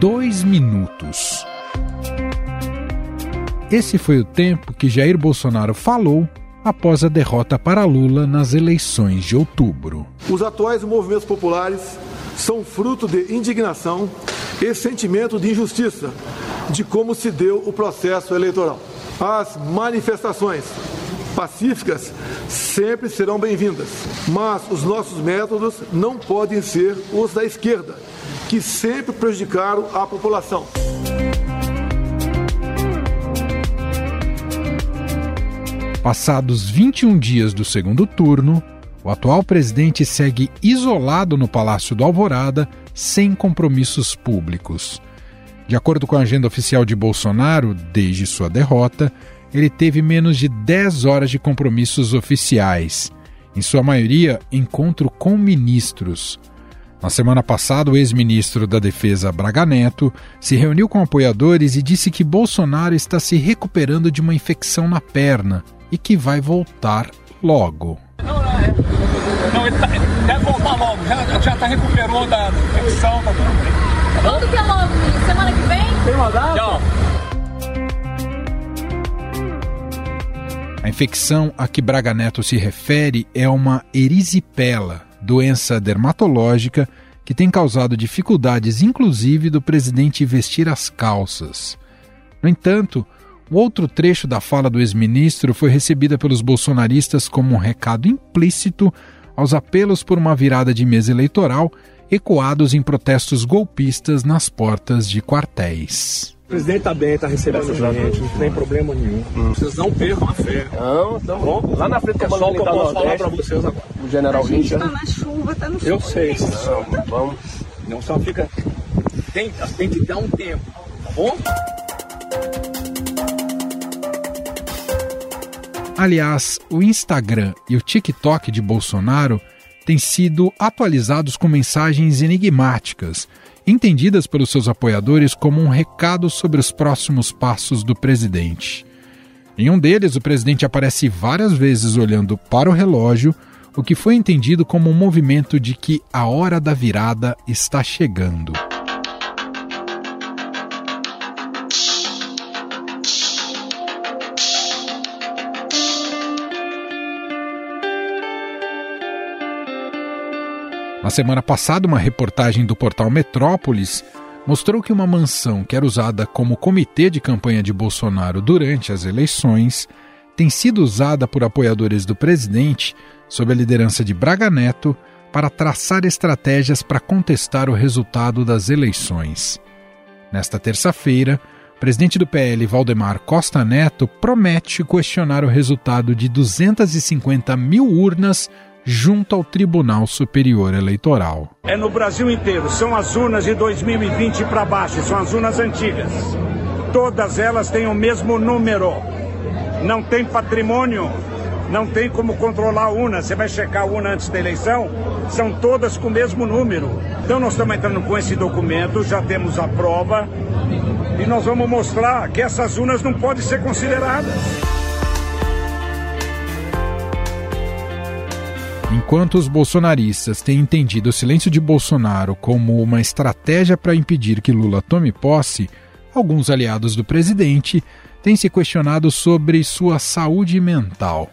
dois minutos. Esse foi o tempo que Jair Bolsonaro falou após a derrota para Lula nas eleições de outubro. Os atuais movimentos populares são fruto de indignação e sentimento de injustiça de como se deu o processo eleitoral. As manifestações pacíficas sempre serão bem-vindas, mas os nossos métodos não podem ser os da esquerda, que sempre prejudicaram a população. Passados 21 dias do segundo turno, o atual presidente segue isolado no Palácio do Alvorada, sem compromissos públicos. De acordo com a agenda oficial de Bolsonaro, desde sua derrota, ele teve menos de 10 horas de compromissos oficiais, em sua maioria, encontro com ministros. Na semana passada, o ex-ministro da Defesa Braga Neto se reuniu com apoiadores e disse que Bolsonaro está se recuperando de uma infecção na perna e que vai voltar logo. Não, não, é. não ele, tá, deve voltar logo, já, já tá recuperou da infecção, tá tudo bem. Quando que é logo? Semana que vem? Tem uma data? Tchau. A infecção a que Braga Neto se refere é uma erisipela, doença dermatológica que tem causado dificuldades, inclusive, do presidente vestir as calças. No entanto, o outro trecho da fala do ex-ministro foi recebida pelos bolsonaristas como um recado implícito aos apelos por uma virada de mesa eleitoral ecoados em protestos golpistas nas portas de quartéis. O presidente está bem, está recebendo gente, não tem problema nenhum. Hum. Vocês não percam a fé. Não, então bom. Lá na frente é só o que eu posso falar para vocês agora. O general A gente está na chuva, está no sol. Eu sei. Não, vamos. Não só fica. Tem, tem que dar um tempo, tá bom? Aliás, o Instagram e o TikTok de Bolsonaro têm sido atualizados com mensagens enigmáticas, entendidas pelos seus apoiadores como um recado sobre os próximos passos do presidente. Em um deles, o presidente aparece várias vezes olhando para o relógio, o que foi entendido como um movimento de que a hora da virada está chegando. Na semana passada, uma reportagem do portal Metrópolis mostrou que uma mansão que era usada como comitê de campanha de Bolsonaro durante as eleições tem sido usada por apoiadores do presidente, sob a liderança de Braga Neto, para traçar estratégias para contestar o resultado das eleições. Nesta terça-feira, o presidente do PL, Valdemar Costa Neto, promete questionar o resultado de 250 mil urnas junto ao Tribunal Superior Eleitoral. É no Brasil inteiro, são as urnas de 2020 para baixo, são as urnas antigas. Todas elas têm o mesmo número. Não tem patrimônio, não tem como controlar a urna. Você vai checar a urna antes da eleição, são todas com o mesmo número. Então nós estamos entrando com esse documento, já temos a prova e nós vamos mostrar que essas urnas não podem ser consideradas. Enquanto os bolsonaristas têm entendido o silêncio de Bolsonaro como uma estratégia para impedir que Lula tome posse, alguns aliados do presidente têm se questionado sobre sua saúde mental.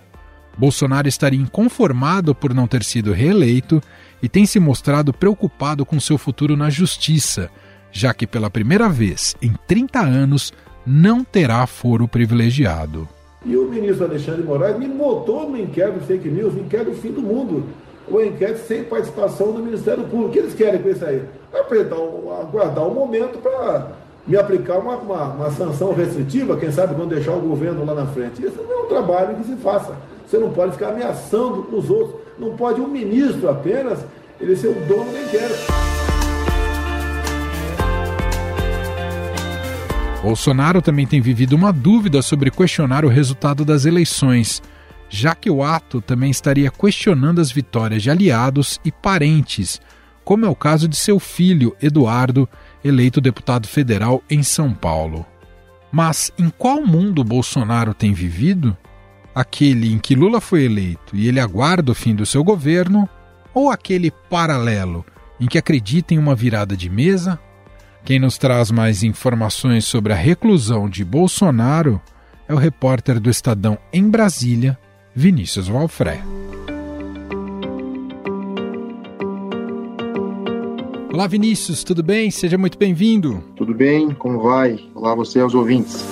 Bolsonaro estaria inconformado por não ter sido reeleito e tem se mostrado preocupado com seu futuro na justiça, já que pela primeira vez em 30 anos não terá foro privilegiado. E o ministro Alexandre de Moraes me botou no inquérito fake news, no inquérito fim do mundo. O inquérito sem participação do Ministério Público. O que eles querem com isso aí? Apertar, aguardar um momento para me aplicar uma, uma, uma, sanção restritiva, quem sabe quando deixar o governo lá na frente. Isso não é um trabalho que se faça. Você não pode ficar ameaçando os outros. Não pode um ministro apenas ele ser o dono do inquérito. Bolsonaro também tem vivido uma dúvida sobre questionar o resultado das eleições, já que o ato também estaria questionando as vitórias de aliados e parentes, como é o caso de seu filho, Eduardo, eleito deputado federal em São Paulo. Mas em qual mundo Bolsonaro tem vivido? Aquele em que Lula foi eleito e ele aguarda o fim do seu governo, ou aquele paralelo em que acredita em uma virada de mesa Quem nos traz mais informações sobre a reclusão de Bolsonaro é o repórter do Estadão em Brasília, Vinícius Valfré. Olá, Vinícius, tudo bem? Seja muito bem-vindo. Tudo bem? Como vai? Olá, você aos ouvintes.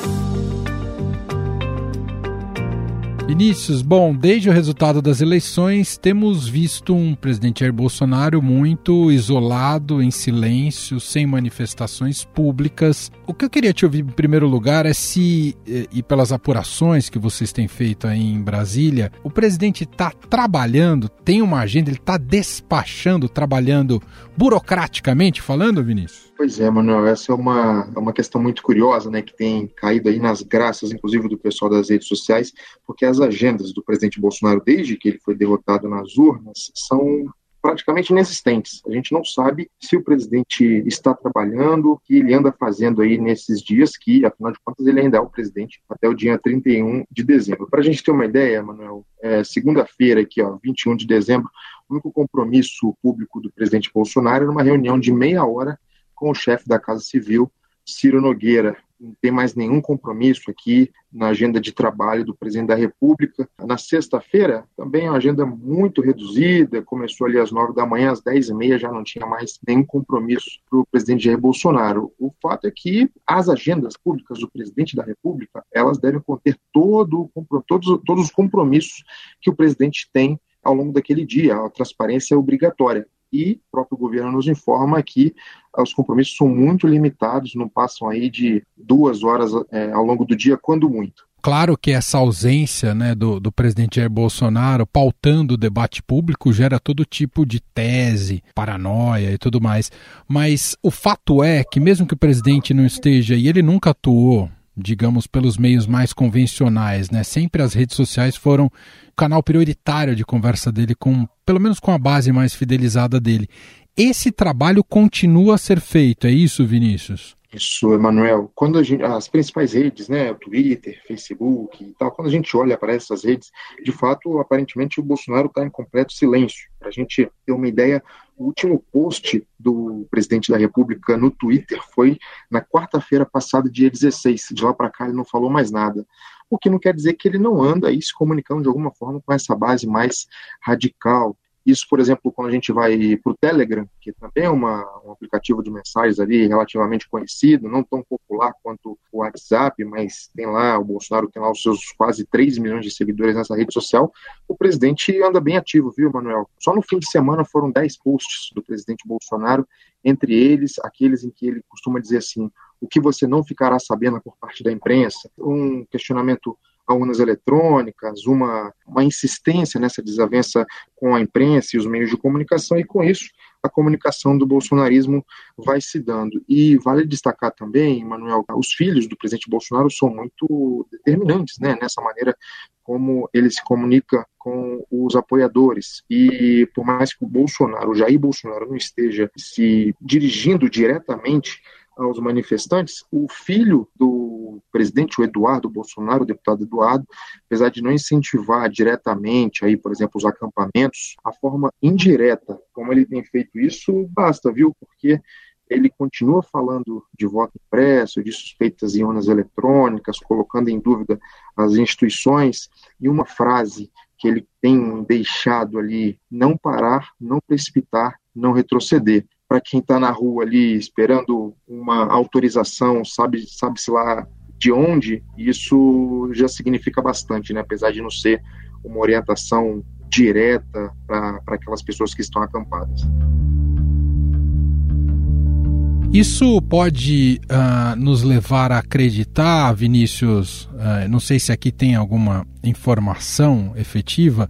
Vinícius, bom, desde o resultado das eleições, temos visto um presidente Jair Bolsonaro muito isolado, em silêncio, sem manifestações públicas. O que eu queria te ouvir em primeiro lugar é se, eh, e pelas apurações que vocês têm feito aí em Brasília, o presidente está trabalhando, tem uma agenda, ele está despachando, trabalhando burocraticamente falando, Vinícius? Pois é, Manuel, essa é uma, é uma questão muito curiosa, né, que tem caído aí nas graças, inclusive, do pessoal das redes sociais, porque as agendas do presidente Bolsonaro, desde que ele foi derrotado nas urnas, são praticamente inexistentes. A gente não sabe se o presidente está trabalhando, o que ele anda fazendo aí nesses dias, que, afinal de contas, ele ainda é o presidente até o dia 31 de dezembro. Para a gente ter uma ideia, Manuel, é, segunda-feira, aqui, ó, 21 de dezembro, o único compromisso público do presidente Bolsonaro era uma reunião de meia hora com o chefe da Casa Civil, Ciro Nogueira. Não tem mais nenhum compromisso aqui na agenda de trabalho do presidente da República. Na sexta-feira, também é uma agenda muito reduzida, começou ali às nove da manhã, às dez e meia já não tinha mais nenhum compromisso para o presidente Jair Bolsonaro. O fato é que as agendas públicas do presidente da República, elas devem conter todo, todos, todos os compromissos que o presidente tem ao longo daquele dia. A transparência é obrigatória e o próprio governo nos informa que ah, os compromissos são muito limitados, não passam aí de duas horas é, ao longo do dia, quando muito. Claro que essa ausência né, do, do, presidente Jair Bolsonaro pautando o debate público gera todo tipo de tese, paranoia e tudo mais. Mas o fato é que, mesmo que o presidente não esteja, e ele nunca atuou digamos, pelos meios mais convencionais, né? Sempre as redes sociais foram o canal prioritário de conversa dele com, pelo menos com a base mais fidelizada dele. Esse trabalho continua a ser feito, é isso, Vinícius? Isso, Emanuel. Quando gente, as principais redes, né, Twitter, Facebook e tal, quando a gente olha para essas redes, de fato, aparentemente o Bolsonaro está em completo silêncio. Para a gente ter uma ideia, o último post do presidente da República no Twitter foi na quarta-feira passada, dia 16. De lá para cá ele não falou mais nada. O que não quer dizer que ele não anda aí se comunicando de alguma forma com essa base mais radical, isso, por exemplo, quando a gente vai para o Telegram, que também é uma, um aplicativo de mensagens ali relativamente conhecido, não tão popular quanto o WhatsApp, mas tem lá, o Bolsonaro tem lá os seus quase 3 milhões de seguidores nessa rede social, o presidente anda bem ativo, viu, Manuel? Só no fim de semana foram 10 posts do presidente Bolsonaro, entre eles aqueles em que ele costuma dizer assim, o que você não ficará sabendo por parte da imprensa, um questionamento a urnas eletrônicas, uma, uma insistência nessa desavença com a imprensa e os meios de comunicação, e com isso a comunicação do bolsonarismo vai se dando. E vale destacar também, Manuel, os filhos do presidente Bolsonaro são muito determinantes né, nessa maneira como ele se comunica com os apoiadores. E por mais que o Bolsonaro, o Jair Bolsonaro, não esteja se dirigindo diretamente aos manifestantes, o filho do presidente, o Eduardo Bolsonaro, o deputado Eduardo, apesar de não incentivar diretamente aí, por exemplo, os acampamentos, a forma indireta como ele tem feito isso basta, viu? Porque ele continua falando de voto impresso, de suspeitas em urnas eletrônicas, colocando em dúvida as instituições, e uma frase que ele tem deixado ali: não parar, não precipitar, não retroceder para quem está na rua ali esperando uma autorização, sabe, sabe-se lá de onde, isso já significa bastante, né? apesar de não ser uma orientação direta para aquelas pessoas que estão acampadas. Isso pode uh, nos levar a acreditar, Vinícius, uh, não sei se aqui tem alguma informação efetiva,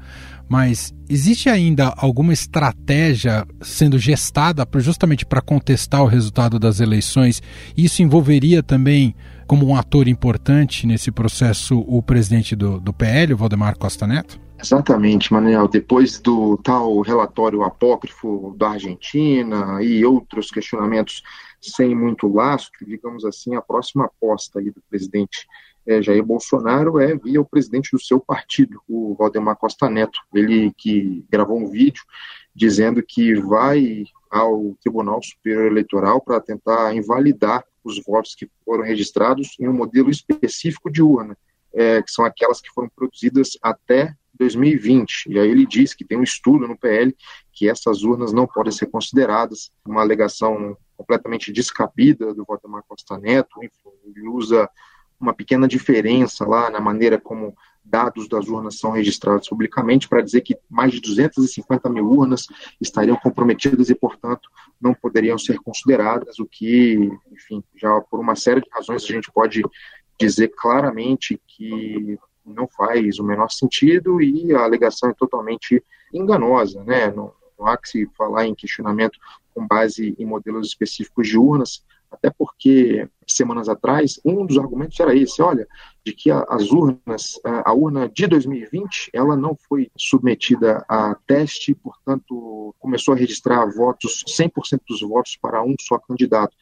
mas existe ainda alguma estratégia sendo gestada justamente para contestar o resultado das eleições? Isso envolveria também, como um ator importante nesse processo, o presidente do, do PL, o Valdemar Costa Neto? Exatamente, Manuel. Depois do tal relatório apócrifo da Argentina e outros questionamentos sem muito lastro, digamos assim, a próxima aposta aí do presidente é, Jair Bolsonaro é via o presidente do seu partido, o Valdemar Costa Neto. Ele que gravou um vídeo dizendo que vai ao Tribunal Superior Eleitoral para tentar invalidar os votos que foram registrados em um modelo específico de urna, é, que são aquelas que foram produzidas até 2020. E aí ele diz que tem um estudo no PL que essas urnas não podem ser consideradas, uma alegação completamente descabida do Valdemar Costa Neto, enfim, ele usa uma pequena diferença lá na maneira como dados das urnas são registrados publicamente para dizer que mais de 250 mil urnas estariam comprometidas e, portanto, não poderiam ser consideradas, o que, enfim, já por uma série de razões a gente pode dizer claramente que não faz o menor sentido e a alegação é totalmente enganosa, né? Não, não há que se falar em questionamento com base em modelos específicos de urnas, até porque semanas atrás um dos argumentos era esse, olha, de que as urnas, a urna de 2020, ela não foi submetida a teste, portanto começou a registrar votos, 100% dos votos para um só candidato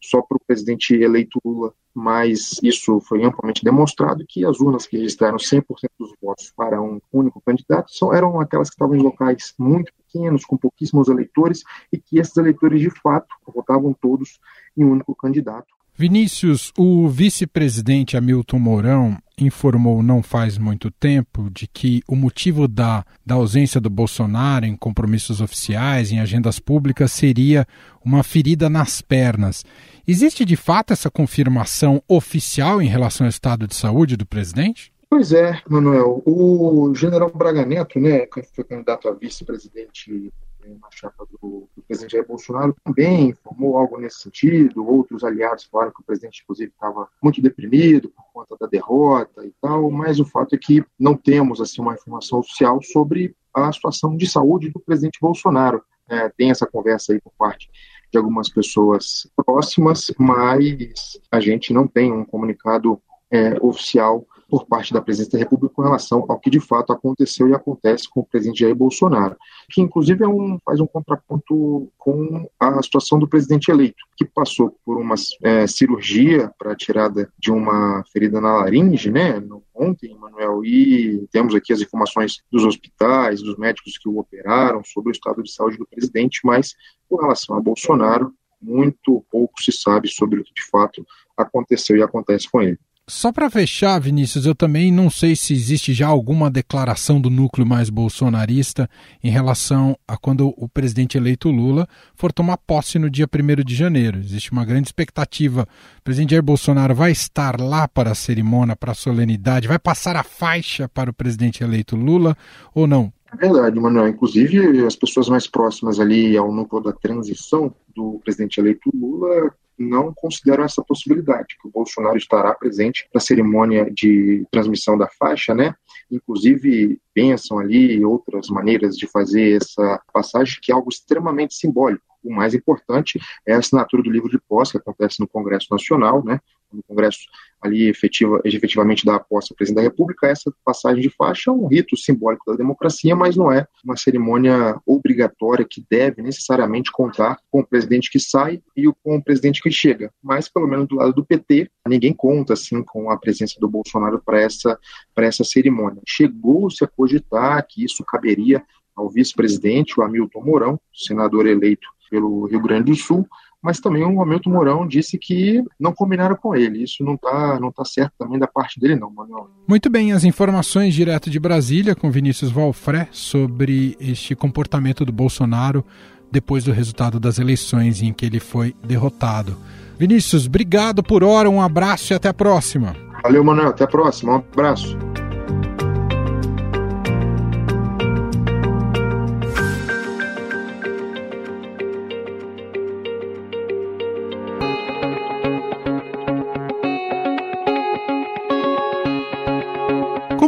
só para o presidente eleito Lula, mas isso foi amplamente demonstrado que as urnas que registraram 100% dos votos para um único candidato são, eram aquelas que estavam em locais muito pequenos, com pouquíssimos eleitores, e que esses eleitores, de fato, votavam todos em um único candidato. Vinícius, o vice-presidente Hamilton Mourão informou não faz muito tempo de que o motivo da, da ausência do Bolsonaro em compromissos oficiais, em agendas públicas, seria uma ferida nas pernas. Existe de fato essa confirmação oficial em relação ao estado de saúde do presidente? Pois é, Manuel. O general Braga Neto, né, que foi candidato a vice-presidente na chapa do, do, presidente Jair Bolsonaro, também informou algo nesse sentido. Outros aliados falaram que o presidente, inclusive, estava muito deprimido por conta da derrota e tal, mas o fato é que não temos assim uma informação oficial sobre a situação de saúde do presidente Bolsonaro. É, tem essa conversa aí por parte de algumas pessoas próximas, mas a gente não tem um comunicado é, oficial por parte da presidência da República com relação ao que de fato aconteceu e acontece com o presidente Jair Bolsonaro, que inclusive é um, faz um contraponto com a situação do presidente eleito, que passou por uma é, cirurgia para tirada de uma ferida na laringe, né, ontem, Manuel, e temos aqui as informações dos hospitais, dos médicos que o operaram sobre o estado de saúde do presidente, mas com relação a Bolsonaro, muito pouco se sabe sobre o que de fato aconteceu e acontece com ele. Só para fechar, Vinícius, eu também não sei se existe já alguma declaração do núcleo mais bolsonarista em relação a quando o presidente eleito Lula for tomar posse no dia 1 de janeiro. Existe uma grande expectativa. O presidente Jair Bolsonaro vai estar lá para a cerimônia, para a solenidade, vai passar a faixa para o presidente eleito Lula ou não? É verdade, Manuel. Inclusive, as pessoas mais próximas ali ao núcleo da transição do presidente eleito Lula não consideram essa possibilidade, que o Bolsonaro estará presente na cerimônia de transmissão da faixa, né? Inclusive, pensam ali outras maneiras de fazer essa passagem, que é algo extremamente simbólico. O mais importante é a assinatura do livro de posse, que acontece no Congresso Nacional, né? no Congresso ali efetiva, efetivamente dá a posse ao presidente da República, essa passagem de faixa é um rito simbólico da democracia, mas não é uma cerimônia obrigatória que deve necessariamente contar com o presidente que sai e com o presidente que chega. Mas, pelo menos do lado do PT, ninguém conta assim com a presença do Bolsonaro para essa, essa cerimônia. Chegou-se a cogitar que isso caberia ao vice-presidente, o Hamilton Mourão, senador eleito pelo Rio Grande do Sul, mas também o Hamilton Mourão disse que não combinaram com ele. Isso não está não tá certo também da parte dele, não, Manuel. Muito bem, as informações direto de Brasília com Vinícius Valfré sobre este comportamento do Bolsonaro depois do resultado das eleições em que ele foi derrotado. Vinícius, obrigado por hora, um abraço e até a próxima. Valeu, Manuel, até a próxima, um abraço.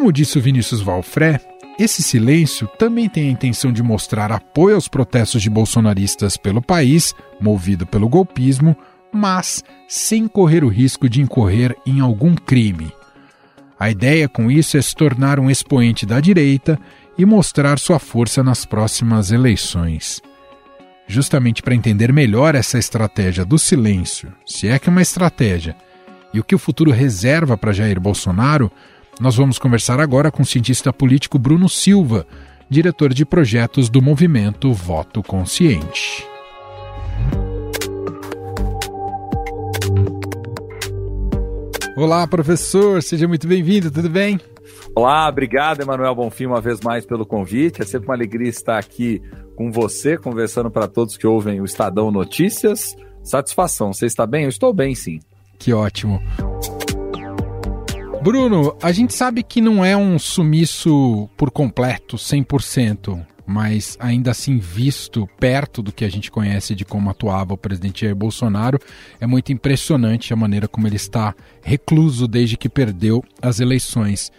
Como disse o Vinícius Valfré, esse silêncio também tem a intenção de mostrar apoio aos protestos de bolsonaristas pelo país, movido pelo golpismo, mas sem correr o risco de incorrer em algum crime. A ideia com isso é se tornar um expoente da direita e mostrar sua força nas próximas eleições. Justamente para entender melhor essa estratégia do silêncio, se é que é uma estratégia, e o que o futuro reserva para Jair Bolsonaro, nós vamos conversar agora com o cientista político Bruno Silva, diretor de projetos do movimento Voto Consciente. Olá, professor, seja muito bem-vindo, tudo bem? Olá, obrigado, Emanuel Bonfim, uma vez mais pelo convite. É sempre uma alegria estar aqui com você, conversando para todos que ouvem o Estadão Notícias. Satisfação, você está bem? Eu estou bem, sim. Que ótimo. Bruno, a gente sabe que não é um sumiço por completo, 100%, mas ainda assim visto perto do que a gente conhece de como atuava o presidente Jair Bolsonaro, é muito impressionante a maneira como ele está recluso desde que perdeu as eleições.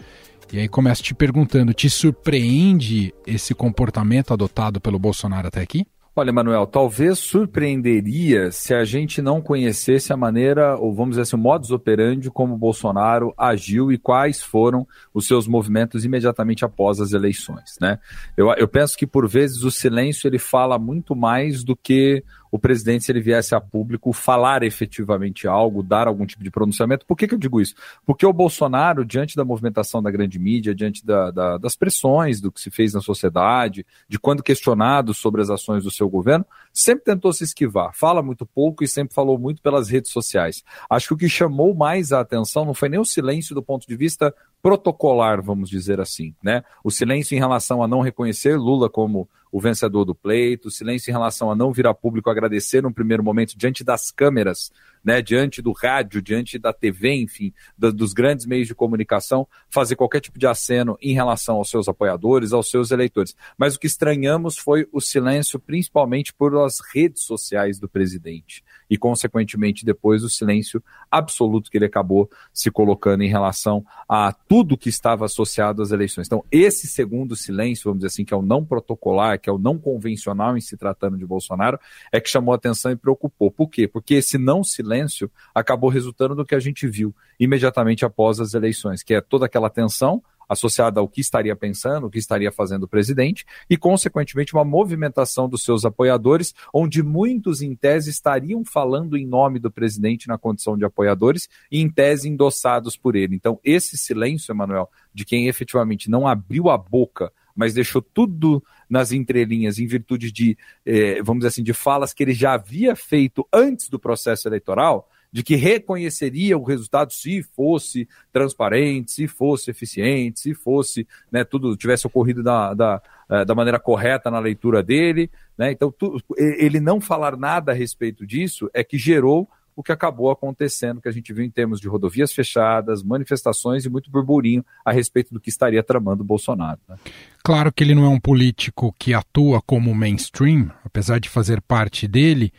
E aí começo te perguntando, te surpreende esse comportamento adotado pelo Bolsonaro até aqui? Olha, Manuel, talvez surpreenderia se a gente não conhecesse a maneira, ou vamos dizer assim, o modus operandi como Bolsonaro agiu e quais foram os seus movimentos imediatamente após as eleições, né? Eu, eu penso que, por vezes, o silêncio ele fala muito mais do que o presidente, se ele viesse a público, falar efetivamente algo, dar algum tipo de pronunciamento. Por que, que eu digo isso? Porque o Bolsonaro, diante da movimentação da grande mídia, diante da, da, das pressões do que se fez na sociedade, de quando questionado sobre as ações do seu governo, sempre tentou se esquivar. Fala muito pouco e sempre falou muito pelas redes sociais. Acho que o que chamou mais a atenção não foi nem o silêncio do ponto de vista protocolar, vamos dizer assim, né? O silêncio em relação a não reconhecer Lula como o vencedor do pleito, o silêncio em relação a não vir a público agradecer no primeiro momento diante das câmeras né, diante do rádio, diante da TV, enfim, do, dos grandes meios de comunicação, fazer qualquer tipo de aceno em relação aos seus apoiadores, aos seus eleitores. Mas o que estranhamos foi o silêncio, principalmente por as redes sociais do presidente. E, consequentemente, depois o silêncio absoluto que ele acabou se colocando em relação a tudo que estava associado às eleições. Então, esse segundo silêncio, vamos dizer assim, que é o não protocolar, que é o não convencional em se tratando de Bolsonaro, é que chamou atenção e preocupou. Por quê? Porque esse não silêncio silêncio acabou resultando no que a gente viu imediatamente após as eleições, que é toda aquela tensão associada ao que estaria pensando, o que estaria fazendo o presidente, e, consequentemente, uma movimentação dos seus apoiadores, onde muitos, em tese, estariam falando em nome do presidente na condição de apoiadores e, em tese, endossados por ele. Então, esse silêncio, Emanuel, de quem efetivamente não abriu a boca mas deixou tudo nas entrelinhas em virtude de, eh, vamos dizer assim, de falas que ele já havia feito antes do processo eleitoral, de que reconheceria o resultado se fosse transparente, se fosse eficiente, se fosse, né, tudo tivesse ocorrido da, da, eh, da maneira correta na leitura dele, né, então tu, ele não falar nada a respeito disso é que gerou o que acabou acontecendo, que a gente viu em termos de rodovias fechadas, manifestações e muito burburinho a respeito do que estaria tramando o Bolsonaro. Né? Claro que ele não é um político que atua como mainstream, apesar de fazer parte dele,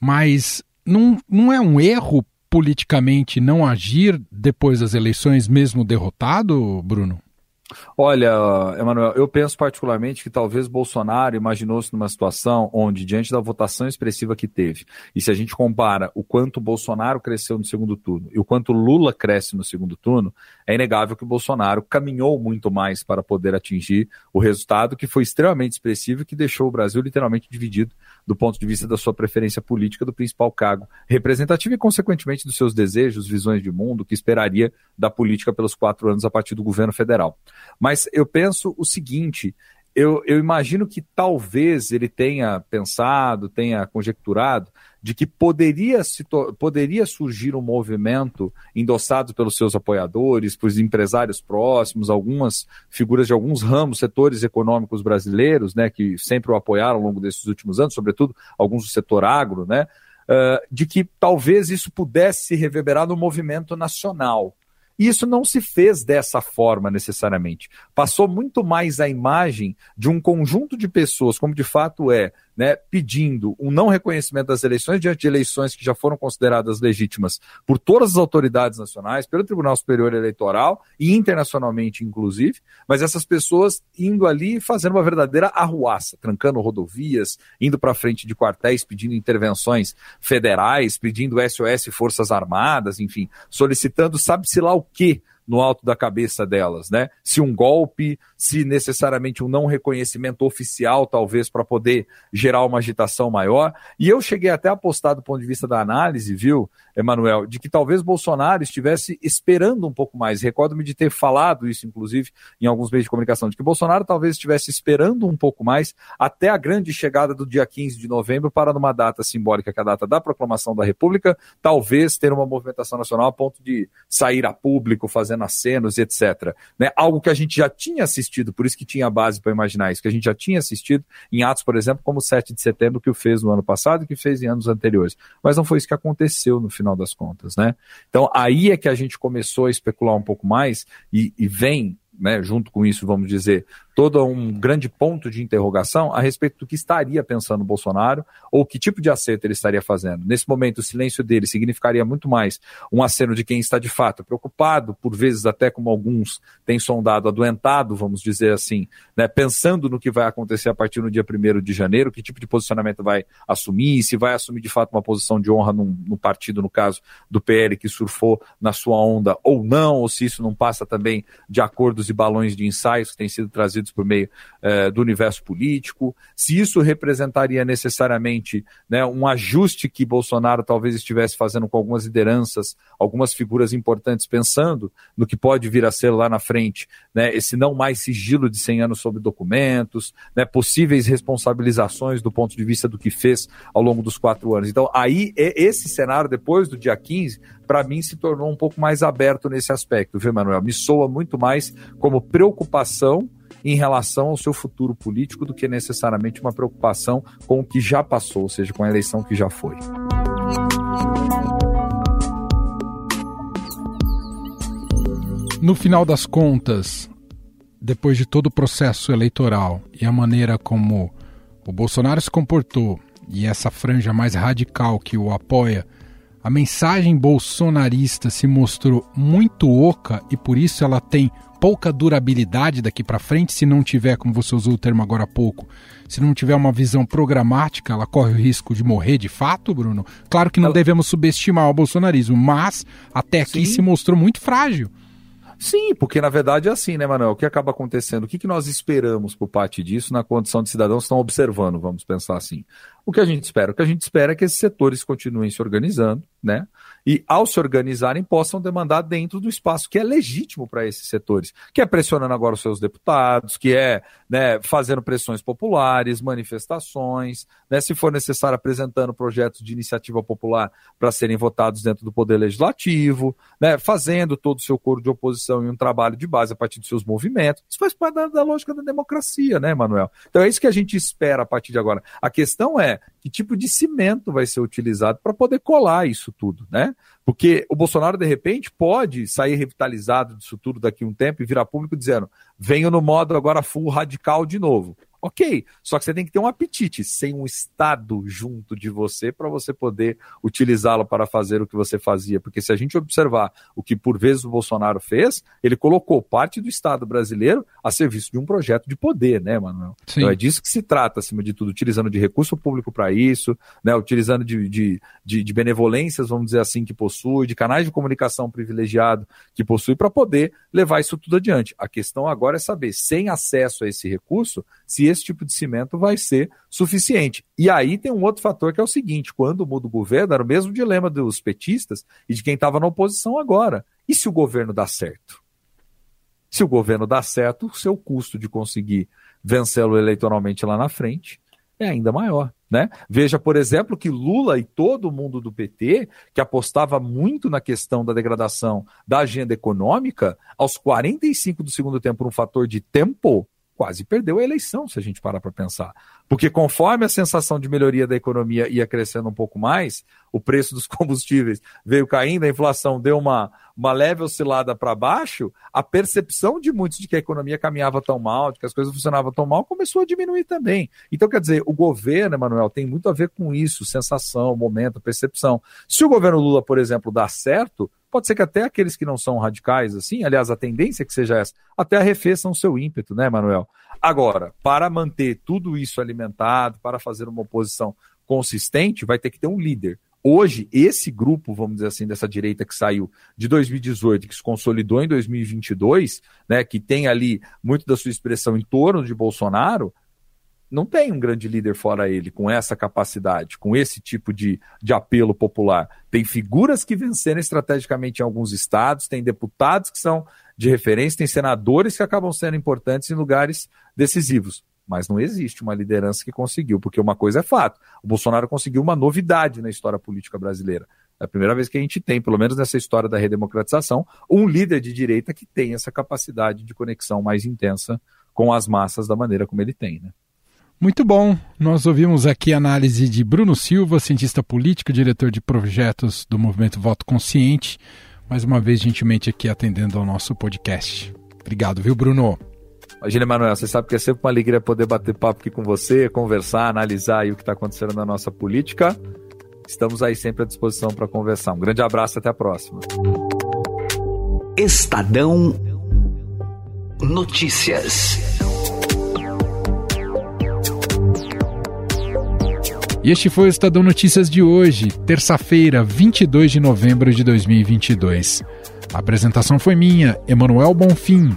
mas não, não é um erro politicamente não agir depois das eleições, mesmo derrotado, Bruno? Olha, Emanuel, eu penso particularmente que talvez Bolsonaro imaginou-se numa situação onde, diante da votação expressiva que teve, e se a gente compara o quanto Bolsonaro cresceu no segundo turno e o quanto Lula cresce no segundo turno, é inegável que o Bolsonaro caminhou muito mais para poder atingir o resultado que foi extremamente expressivo e que deixou o Brasil literalmente dividido do ponto de vista da sua preferência política do principal cargo representativo e, consequentemente, dos seus desejos, visões de mundo, que esperaria da política pelos quatro anos a partir do governo federal. Mas eu penso o seguinte: eu, eu imagino que talvez ele tenha pensado, tenha conjecturado de que poderia, poderia surgir um movimento endossado pelos seus apoiadores, por empresários próximos, algumas figuras de alguns ramos, setores econômicos brasileiros, né, que sempre o apoiaram ao longo desses últimos anos, sobretudo alguns do setor agro, né, uh, de que talvez isso pudesse se reverberar no movimento nacional. E isso não se fez dessa forma necessariamente. Passou muito mais a imagem de um conjunto de pessoas, como de fato é, né, pedindo um não reconhecimento das eleições diante de eleições que já foram consideradas legítimas por todas as autoridades nacionais, pelo Tribunal Superior Eleitoral e internacionalmente, inclusive, mas essas pessoas indo ali fazendo uma verdadeira arruaça, trancando rodovias, indo para frente de quartéis pedindo intervenções federais, pedindo SOS Forças Armadas, enfim, solicitando sabe-se lá o que no alto da cabeça delas, né? Se um golpe, se necessariamente um não reconhecimento oficial, talvez, para poder gerar uma agitação maior. E eu cheguei até a apostar do ponto de vista da análise, viu, Emanuel, de que talvez Bolsonaro estivesse esperando um pouco mais. Recordo-me de ter falado isso, inclusive, em alguns meios de comunicação, de que Bolsonaro talvez estivesse esperando um pouco mais até a grande chegada do dia 15 de novembro para numa data simbólica, que é a data da proclamação da República, talvez ter uma movimentação nacional a ponto de sair a público, fazendo acenos, etc. Né? Algo que a gente já tinha assistido, por isso que tinha base para imaginar isso, que a gente já tinha assistido em atos, por exemplo, como o 7 de setembro, que o fez no ano passado e que fez em anos anteriores. Mas não foi isso que aconteceu no final das contas, né? Então aí é que a gente começou a especular um pouco mais e, e vem né, junto com isso, vamos dizer, todo um grande ponto de interrogação a respeito do que estaria pensando Bolsonaro ou que tipo de acerto ele estaria fazendo. Nesse momento, o silêncio dele significaria muito mais um aceno de quem está de fato preocupado, por vezes até como alguns têm sondado, adoentado, vamos dizer assim, né, pensando no que vai acontecer a partir do dia 1 de janeiro, que tipo de posicionamento vai assumir, se vai assumir de fato uma posição de honra no partido, no caso do PL, que surfou na sua onda ou não, ou se isso não passa também de acordos e balões de ensaios que têm sido trazidos por meio eh, do universo político, se isso representaria necessariamente né, um ajuste que Bolsonaro talvez estivesse fazendo com algumas lideranças, algumas figuras importantes, pensando no que pode vir a ser lá na frente, né, esse não mais sigilo de 100 anos sobre documentos, né, possíveis responsabilizações do ponto de vista do que fez ao longo dos quatro anos. Então, aí, esse cenário, depois do dia 15, para mim se tornou um pouco mais aberto nesse aspecto, viu, Manuel? Me soa muito mais como preocupação em relação ao seu futuro político do que necessariamente uma preocupação com o que já passou, ou seja, com a eleição que já foi. No final das contas, depois de todo o processo eleitoral e a maneira como o Bolsonaro se comportou e essa franja mais radical que o apoia, a mensagem bolsonarista se mostrou muito oca e por isso ela tem pouca durabilidade daqui para frente, se não tiver, como você usou o termo agora há pouco, se não tiver uma visão programática, ela corre o risco de morrer de fato, Bruno. Claro que não ela... devemos subestimar o bolsonarismo, mas até aqui Sim. se mostrou muito frágil. Sim, porque na verdade é assim, né, Manuel? O que acaba acontecendo? O que, que nós esperamos por parte disso na condição de cidadãos que estão observando, vamos pensar assim? O que a gente espera? O que a gente espera é que esses setores continuem se organizando, né? e, ao se organizarem, possam demandar dentro do espaço que é legítimo para esses setores, que é pressionando agora os seus deputados, que é né, fazendo pressões populares, manifestações, né, se for necessário, apresentando projetos de iniciativa popular para serem votados dentro do Poder Legislativo, né, fazendo todo o seu coro de oposição e um trabalho de base a partir dos seus movimentos. Isso faz parte da, da lógica da democracia, né, Manuel? Então é isso que a gente espera a partir de agora. A questão é que tipo de cimento vai ser utilizado para poder colar isso tudo, né? Porque o Bolsonaro, de repente, pode sair revitalizado disso tudo daqui a um tempo e virar público dizendo: venho no modo agora full radical de novo. Ok, só que você tem que ter um apetite, sem um Estado junto de você para você poder utilizá-lo para fazer o que você fazia. Porque se a gente observar o que por vezes o Bolsonaro fez, ele colocou parte do Estado brasileiro a serviço de um projeto de poder, né, Manuel? Sim. Então é disso que se trata, acima de tudo, utilizando de recurso público para isso, né, utilizando de, de, de, de benevolências, vamos dizer assim, que possui, de canais de comunicação privilegiado que possui para poder levar isso tudo adiante. A questão agora é saber, sem acesso a esse recurso, se esse tipo de cimento vai ser suficiente. E aí tem um outro fator que é o seguinte: quando muda o governo, era o mesmo dilema dos petistas e de quem estava na oposição agora. E se o governo dá certo? Se o governo dá certo, o seu custo de conseguir vencê-lo eleitoralmente lá na frente é ainda maior. Né? Veja, por exemplo, que Lula e todo mundo do PT, que apostava muito na questão da degradação da agenda econômica, aos 45 do segundo tempo, por um fator de tempo, quase perdeu a eleição, se a gente parar para pensar. Porque conforme a sensação de melhoria da economia ia crescendo um pouco mais, o preço dos combustíveis veio caindo, a inflação deu uma, uma leve oscilada para baixo, a percepção de muitos de que a economia caminhava tão mal, de que as coisas funcionavam tão mal, começou a diminuir também. Então, quer dizer, o governo, Emanuel, tem muito a ver com isso, sensação, momento, percepção. Se o governo Lula, por exemplo, dá certo, pode ser que até aqueles que não são radicais, assim, aliás, a tendência é que seja essa, até arrefeçam o seu ímpeto, né, Manuel? Agora, para manter tudo isso alimentado, para fazer uma oposição consistente, vai ter que ter um líder. Hoje, esse grupo, vamos dizer assim, dessa direita que saiu de 2018, que se consolidou em 2022, né, que tem ali muito da sua expressão em torno de Bolsonaro, não tem um grande líder fora ele, com essa capacidade, com esse tipo de, de apelo popular. Tem figuras que venceram estrategicamente em alguns estados, tem deputados que são de referência, tem senadores que acabam sendo importantes em lugares decisivos mas não existe uma liderança que conseguiu, porque uma coisa é fato: o Bolsonaro conseguiu uma novidade na história política brasileira. É a primeira vez que a gente tem, pelo menos nessa história da redemocratização, um líder de direita que tem essa capacidade de conexão mais intensa com as massas da maneira como ele tem. Né? Muito bom. Nós ouvimos aqui a análise de Bruno Silva, cientista político, diretor de projetos do Movimento Voto Consciente, mais uma vez gentilmente aqui atendendo ao nosso podcast. Obrigado, viu, Bruno? Imagina, Emanuel, você sabe que é sempre uma alegria poder bater papo aqui com você, conversar, analisar o que está acontecendo na nossa política. Estamos aí sempre à disposição para conversar. Um grande abraço e até a próxima. Estadão Notícias. E este foi o Estadão Notícias de hoje, terça-feira, 22 de novembro de 2022. A apresentação foi minha, Emanuel Bonfim.